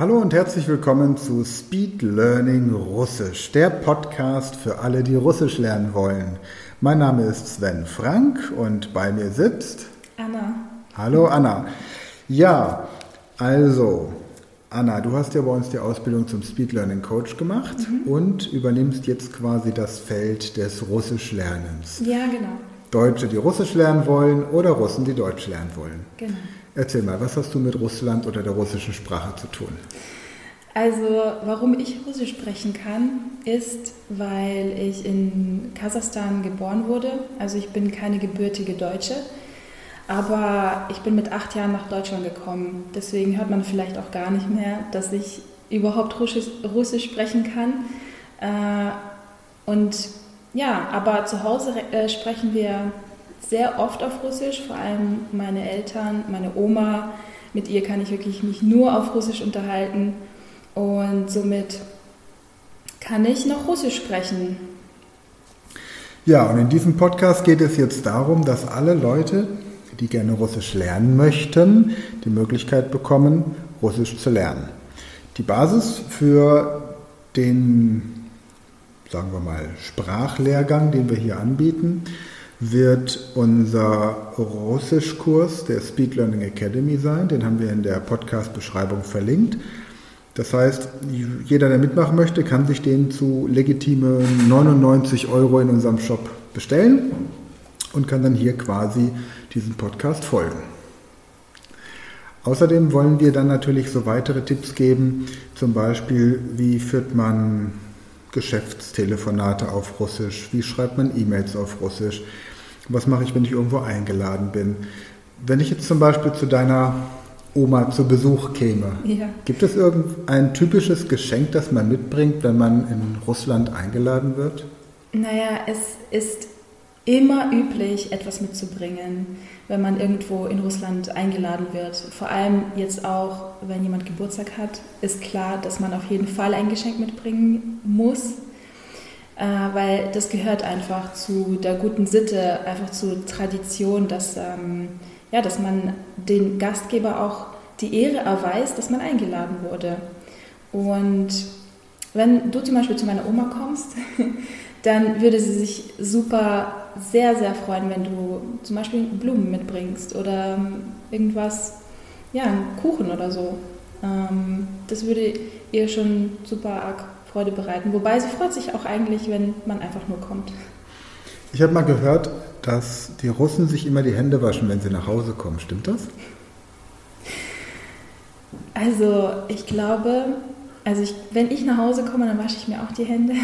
Hallo und herzlich willkommen zu Speed Learning Russisch, der Podcast für alle, die Russisch lernen wollen. Mein Name ist Sven Frank und bei mir sitzt Anna. Hallo Anna. Ja, also Anna, du hast ja bei uns die Ausbildung zum Speed Learning Coach gemacht mhm. und übernimmst jetzt quasi das Feld des Russischlernens. Ja, genau. Deutsche, die Russisch lernen wollen oder Russen, die Deutsch lernen wollen. Genau. Erzähl mal, was hast du mit Russland oder der russischen Sprache zu tun? Also, warum ich Russisch sprechen kann, ist, weil ich in Kasachstan geboren wurde. Also, ich bin keine gebürtige Deutsche, aber ich bin mit acht Jahren nach Deutschland gekommen. Deswegen hört man vielleicht auch gar nicht mehr, dass ich überhaupt Russisch, Russisch sprechen kann. Äh, und ja, aber zu Hause äh, sprechen wir sehr oft auf Russisch, vor allem meine Eltern, meine Oma. Mit ihr kann ich wirklich mich nur auf Russisch unterhalten und somit kann ich noch Russisch sprechen. Ja, und in diesem Podcast geht es jetzt darum, dass alle Leute, die gerne Russisch lernen möchten, die Möglichkeit bekommen, Russisch zu lernen. Die Basis für den, sagen wir mal, Sprachlehrgang, den wir hier anbieten, wird unser Russischkurs der Speed Learning Academy sein. Den haben wir in der Podcast-Beschreibung verlinkt. Das heißt, jeder, der mitmachen möchte, kann sich den zu legitime 99 Euro in unserem Shop bestellen und kann dann hier quasi diesem Podcast folgen. Außerdem wollen wir dann natürlich so weitere Tipps geben, zum Beispiel, wie führt man Geschäftstelefonate auf Russisch, wie schreibt man E-Mails auf Russisch, was mache ich, wenn ich irgendwo eingeladen bin? Wenn ich jetzt zum Beispiel zu deiner Oma zu Besuch käme, ja. gibt es irgendein typisches Geschenk, das man mitbringt, wenn man in Russland eingeladen wird? Naja, es ist immer üblich, etwas mitzubringen, wenn man irgendwo in Russland eingeladen wird. Vor allem jetzt auch, wenn jemand Geburtstag hat, ist klar, dass man auf jeden Fall ein Geschenk mitbringen muss äh, weil das gehört einfach zu der guten Sitte, einfach zur Tradition, dass, ähm, ja, dass man den Gastgeber auch die Ehre erweist, dass man eingeladen wurde. Und wenn du zum Beispiel zu meiner Oma kommst, dann würde sie sich super sehr, sehr freuen, wenn du zum Beispiel Blumen mitbringst oder ähm, irgendwas, ja, einen Kuchen oder so. Ähm, das würde ihr schon super arg Freude bereiten. Wobei sie freut sich auch eigentlich, wenn man einfach nur kommt. Ich habe mal gehört, dass die Russen sich immer die Hände waschen, wenn sie nach Hause kommen. Stimmt das? Also ich glaube, also ich, wenn ich nach Hause komme, dann wasche ich mir auch die Hände.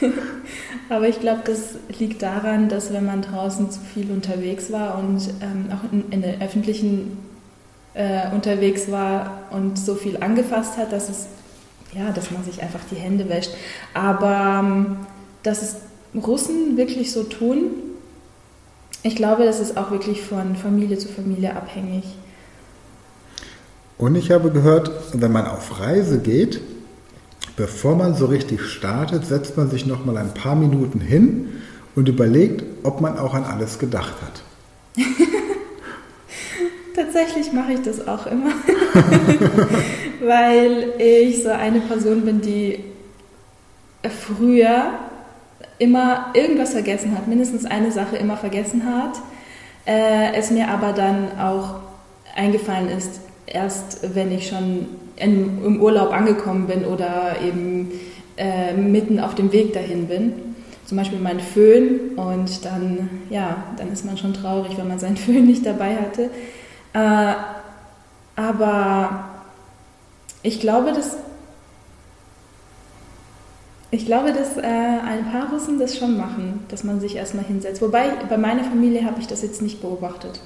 Aber ich glaube, das liegt daran, dass wenn man draußen zu viel unterwegs war und ähm, auch in, in der öffentlichen äh, unterwegs war und so viel angefasst hat, dass es ja, dass man sich einfach die Hände wäscht. Aber ähm, dass es Russen wirklich so tun, ich glaube, das ist auch wirklich von Familie zu Familie abhängig. Und ich habe gehört, wenn man auf Reise geht, bevor man so richtig startet, setzt man sich noch mal ein paar Minuten hin und überlegt, ob man auch an alles gedacht hat. Tatsächlich mache ich das auch immer, weil ich so eine Person bin, die früher immer irgendwas vergessen hat, mindestens eine Sache immer vergessen hat, äh, es mir aber dann auch eingefallen ist, erst wenn ich schon in, im Urlaub angekommen bin oder eben äh, mitten auf dem Weg dahin bin. Zum Beispiel mein Föhn und dann, ja, dann ist man schon traurig, wenn man seinen Föhn nicht dabei hatte. Äh, aber ich glaube, dass ich glaube, dass äh, ein paar Russen das schon machen, dass man sich erstmal hinsetzt. Wobei bei meiner Familie habe ich das jetzt nicht beobachtet.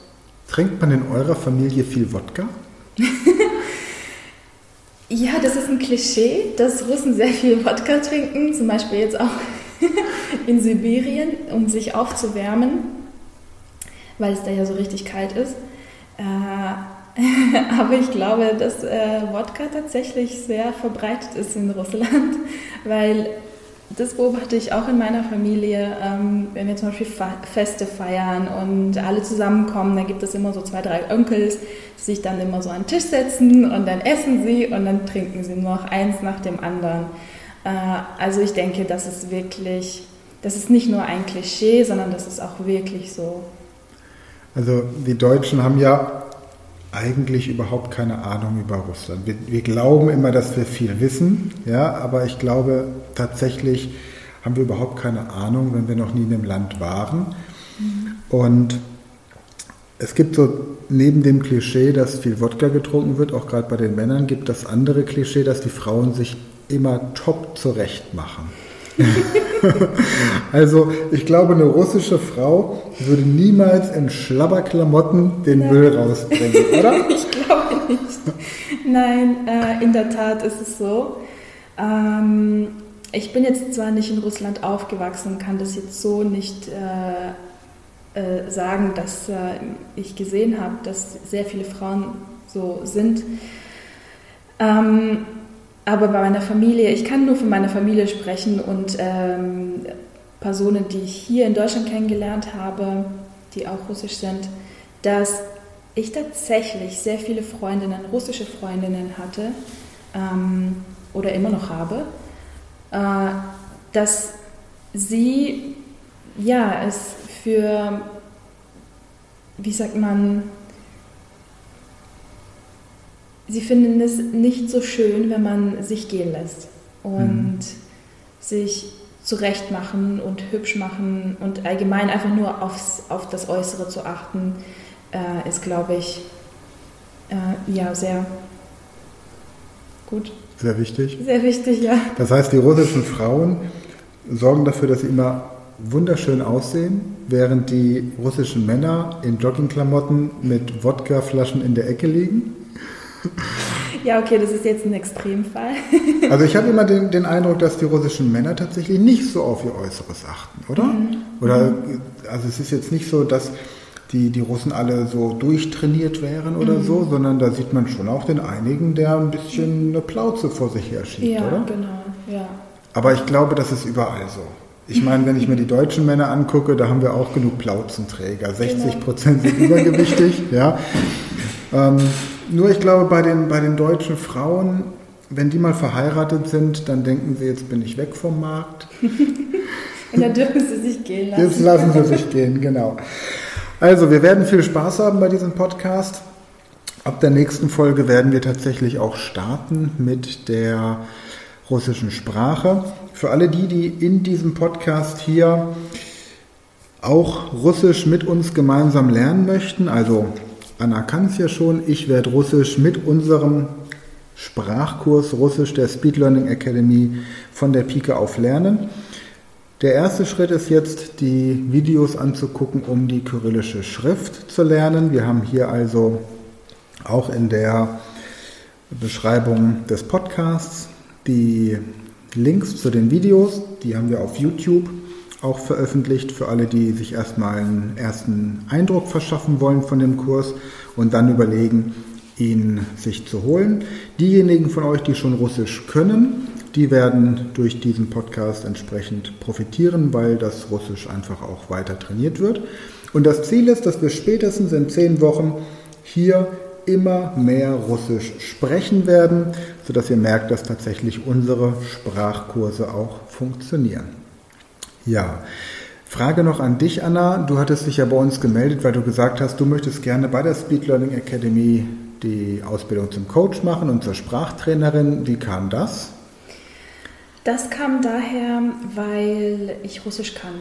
Trinkt man in eurer Familie viel Wodka? ja, das ist ein Klischee, dass Russen sehr viel Wodka trinken, zum Beispiel jetzt auch in Sibirien, um sich aufzuwärmen, weil es da ja so richtig kalt ist. Äh, aber ich glaube, dass äh, Wodka tatsächlich sehr verbreitet ist in Russland, weil das beobachte ich auch in meiner Familie. Ähm, wenn wir zum Beispiel Feste feiern und alle zusammenkommen, dann gibt es immer so zwei, drei Onkels, die sich dann immer so an den Tisch setzen und dann essen sie und dann trinken sie noch eins nach dem anderen. Äh, also ich denke, das ist wirklich, das ist nicht nur ein Klischee, sondern das ist auch wirklich so. Also die Deutschen haben ja eigentlich überhaupt keine Ahnung über Russland. Wir, wir, glauben immer, dass wir viel wissen, ja, aber ich glaube tatsächlich haben wir überhaupt keine Ahnung, wenn wir noch nie in dem Land waren. Mhm. Und es gibt so neben dem Klischee, dass viel Wodka getrunken wird, auch gerade bei den Männern, gibt das andere Klischee, dass die Frauen sich immer top zurecht machen. also ich glaube, eine russische Frau würde niemals in Schlabberklamotten den Nein. Müll rausbringen, oder? ich glaube nicht. Nein, äh, in der Tat ist es so. Ähm, ich bin jetzt zwar nicht in Russland aufgewachsen und kann das jetzt so nicht äh, äh, sagen, dass äh, ich gesehen habe, dass sehr viele Frauen so sind. Ähm, aber bei meiner Familie, ich kann nur von meiner Familie sprechen und ähm, Personen, die ich hier in Deutschland kennengelernt habe, die auch russisch sind, dass ich tatsächlich sehr viele Freundinnen, russische Freundinnen hatte ähm, oder immer noch habe, äh, dass sie ja es für, wie sagt man, sie finden es nicht so schön, wenn man sich gehen lässt und mhm. sich zurechtmachen und hübsch machen und allgemein einfach nur aufs, auf das Äußere zu achten, äh, ist, glaube ich, äh, ja, sehr gut. Sehr wichtig. Sehr wichtig, ja. Das heißt, die russischen Frauen sorgen dafür, dass sie immer wunderschön aussehen, während die russischen Männer in Joggingklamotten mit Wodkaflaschen in der Ecke liegen. Ja, okay, das ist jetzt ein Extremfall. Also ich habe immer den, den, Eindruck, dass die russischen Männer tatsächlich nicht so auf ihr Äußeres achten, oder? Mhm. Oder also es ist jetzt nicht so, dass die, die Russen alle so durchtrainiert wären oder mhm. so, sondern da sieht man schon auch den einigen, der ein bisschen eine Plauze vor sich her schiebt, ja, oder? Ja, genau, ja. Aber ich glaube, das ist überall so. Ich meine, wenn ich mir die deutschen Männer angucke, da haben wir auch genug Plauzenträger. 60 genau. Prozent sind übergewichtig, ja. Ähm, nur ich glaube, bei den, bei den deutschen Frauen, wenn die mal verheiratet sind, dann denken sie, jetzt bin ich weg vom Markt. Und dann dürfen sie sich gehen lassen. Jetzt lassen sie sich gehen, genau. Also, wir werden viel Spaß haben bei diesem Podcast. Ab der nächsten Folge werden wir tatsächlich auch starten mit der russischen Sprache. Für alle die, die in diesem Podcast hier auch Russisch mit uns gemeinsam lernen möchten, also Anna kann es ja schon. Ich werde Russisch mit unserem Sprachkurs Russisch der Speed Learning Academy von der Pike auf lernen. Der erste Schritt ist jetzt, die Videos anzugucken, um die kyrillische Schrift zu lernen. Wir haben hier also auch in der Beschreibung des Podcasts die Links zu den Videos. Die haben wir auf YouTube auch veröffentlicht für alle, die sich erstmal einen ersten Eindruck verschaffen wollen von dem Kurs und dann überlegen, ihn sich zu holen. Diejenigen von euch, die schon Russisch können, die werden durch diesen Podcast entsprechend profitieren, weil das Russisch einfach auch weiter trainiert wird. Und das Ziel ist, dass wir spätestens in zehn Wochen hier immer mehr Russisch sprechen werden, sodass ihr merkt, dass tatsächlich unsere Sprachkurse auch funktionieren. Ja. Frage noch an dich, Anna. Du hattest dich ja bei uns gemeldet, weil du gesagt hast, du möchtest gerne bei der Speed Learning Academy die Ausbildung zum Coach machen und zur Sprachtrainerin. Wie kam das? Das kam daher, weil ich Russisch kann.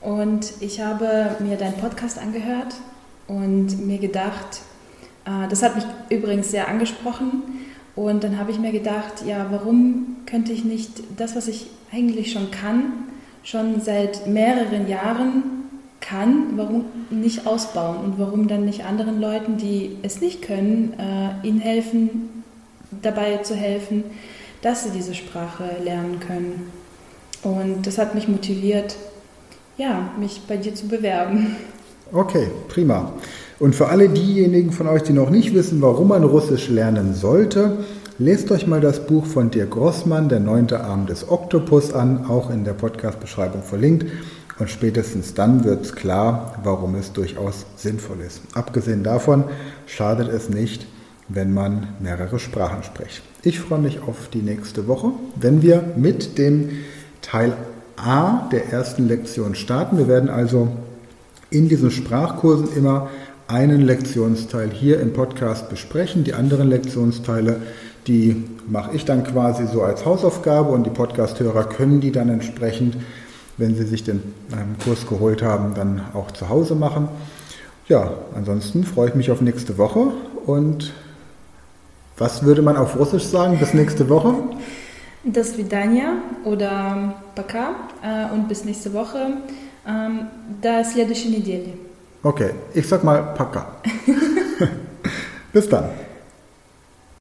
Und ich habe mir deinen Podcast angehört und mir gedacht, äh, das hat mich übrigens sehr angesprochen. Und dann habe ich mir gedacht, ja, warum könnte ich nicht das, was ich eigentlich schon kann, schon seit mehreren Jahren kann, warum nicht ausbauen und warum dann nicht anderen Leuten, die es nicht können, äh, ihnen helfen, dabei zu helfen, dass sie diese Sprache lernen können. Und das hat mich motiviert, ja, mich bei dir zu bewerben. Okay, prima. Und für alle diejenigen von euch, die noch nicht wissen, warum man Russisch lernen sollte, Lest euch mal das Buch von Dirk Grossmann, Der neunte Arm des Oktopus, an, auch in der Podcast-Beschreibung verlinkt. Und spätestens dann wird es klar, warum es durchaus sinnvoll ist. Abgesehen davon schadet es nicht, wenn man mehrere Sprachen spricht. Ich freue mich auf die nächste Woche, wenn wir mit dem Teil A der ersten Lektion starten. Wir werden also in diesen Sprachkursen immer einen Lektionsteil hier im Podcast besprechen. Die anderen Lektionsteile, die mache ich dann quasi so als Hausaufgabe und die Podcasthörer können die dann entsprechend wenn Sie sich den ähm, Kurs geholt haben, dann auch zu Hause machen. Ja, ansonsten freue ich mich auf nächste Woche und was würde man auf Russisch sagen bis nächste Woche? До свидания oder пока äh, und bis nächste Woche. Ähm, до следующей недели. Okay, ich sag mal пока. bis dann.